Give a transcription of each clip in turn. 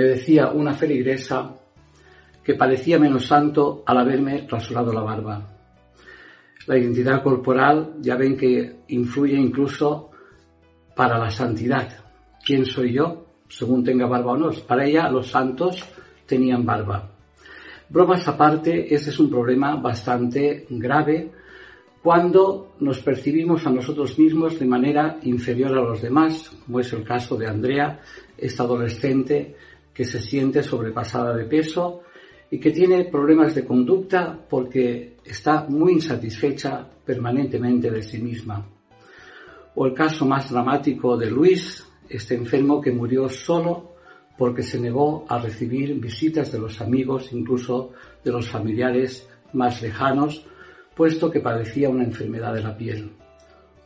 me decía una feligresa que parecía menos santo al haberme rasurado la barba. La identidad corporal ya ven que influye incluso para la santidad. ¿Quién soy yo? Según tenga barba o no. Para ella los santos tenían barba. Bromas aparte, ese es un problema bastante grave cuando nos percibimos a nosotros mismos de manera inferior a los demás, como es el caso de Andrea, esta adolescente que se siente sobrepasada de peso y que tiene problemas de conducta porque está muy insatisfecha permanentemente de sí misma. O el caso más dramático de Luis, este enfermo que murió solo porque se negó a recibir visitas de los amigos, incluso de los familiares más lejanos, puesto que padecía una enfermedad de la piel.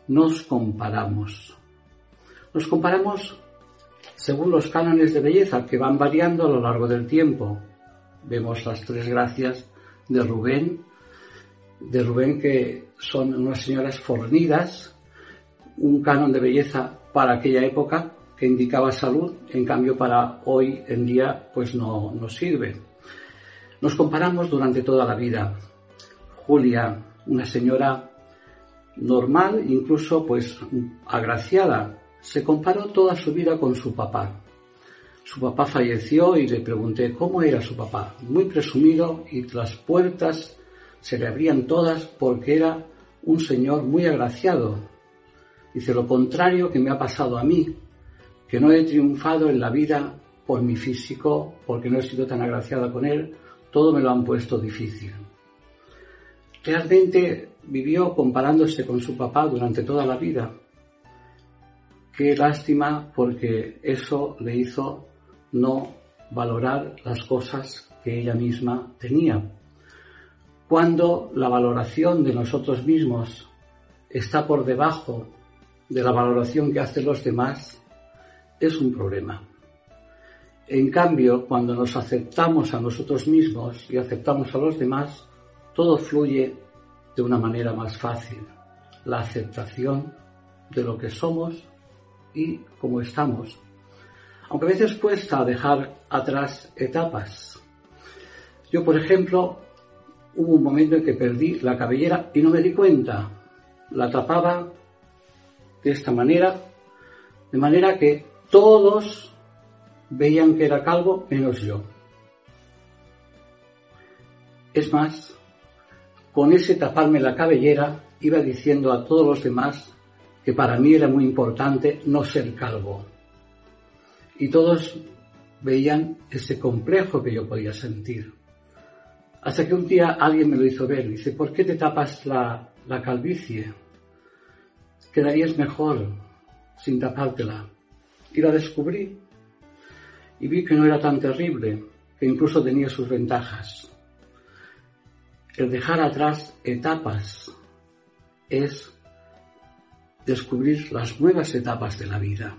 Nos comparamos. Nos comparamos según los cánones de belleza que van variando a lo largo del tiempo. Vemos las tres gracias de Rubén, de Rubén que son unas señoras fornidas, un canon de belleza para aquella época que indicaba salud, en cambio para hoy en día pues no nos sirve. Nos comparamos durante toda la vida. Julia, una señora normal, incluso pues agraciada, se comparó toda su vida con su papá. Su papá falleció y le pregunté cómo era su papá. Muy presumido y las puertas se le abrían todas porque era un señor muy agraciado. Dice lo contrario que me ha pasado a mí, que no he triunfado en la vida por mi físico, porque no he sido tan agraciada con él, todo me lo han puesto difícil. Realmente vivió comparándose con su papá durante toda la vida Qué lástima porque eso le hizo no valorar las cosas que ella misma tenía. Cuando la valoración de nosotros mismos está por debajo de la valoración que hacen los demás, es un problema. En cambio, cuando nos aceptamos a nosotros mismos y aceptamos a los demás, todo fluye de una manera más fácil. La aceptación de lo que somos y como estamos. Aunque a veces cuesta dejar atrás etapas. Yo, por ejemplo, hubo un momento en que perdí la cabellera y no me di cuenta. La tapaba de esta manera, de manera que todos veían que era calvo menos yo. Es más, con ese taparme la cabellera iba diciendo a todos los demás que para mí era muy importante no ser calvo. Y todos veían ese complejo que yo podía sentir. Hasta que un día alguien me lo hizo ver. Dice, ¿por qué te tapas la, la calvicie? Quedarías mejor sin tapártela. Y la descubrí. Y vi que no era tan terrible, que incluso tenía sus ventajas. El dejar atrás etapas es descubrir las nuevas etapas de la vida.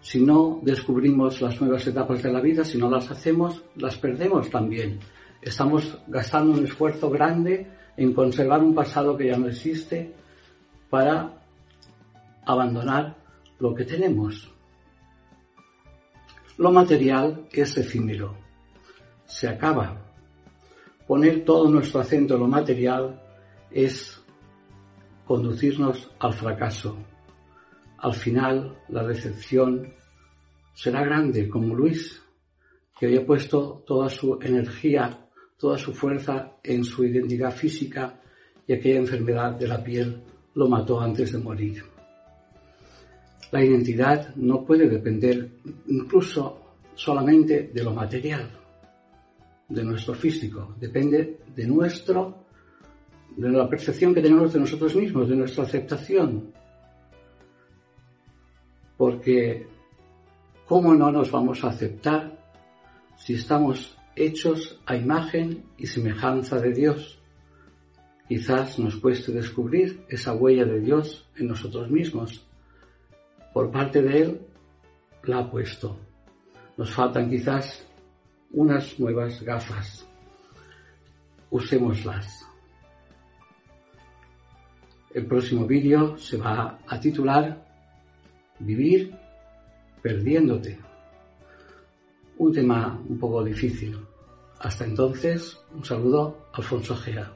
Si no descubrimos las nuevas etapas de la vida, si no las hacemos, las perdemos también. Estamos gastando un esfuerzo grande en conservar un pasado que ya no existe para abandonar lo que tenemos. Lo material es efímero, se acaba. Poner todo nuestro acento en lo material es conducirnos al fracaso. Al final, la decepción será grande, como Luis, que había puesto toda su energía, toda su fuerza en su identidad física y aquella enfermedad de la piel lo mató antes de morir. La identidad no puede depender incluso solamente de lo material, de nuestro físico, depende de nuestro de la percepción que tenemos de nosotros mismos, de nuestra aceptación. Porque, ¿cómo no nos vamos a aceptar si estamos hechos a imagen y semejanza de Dios? Quizás nos cueste descubrir esa huella de Dios en nosotros mismos. Por parte de Él, la ha puesto. Nos faltan quizás unas nuevas gafas. Usémoslas. El próximo vídeo se va a titular Vivir perdiéndote. un tema un poco difícil. Hasta entonces, un saludo, Alfonso Gea.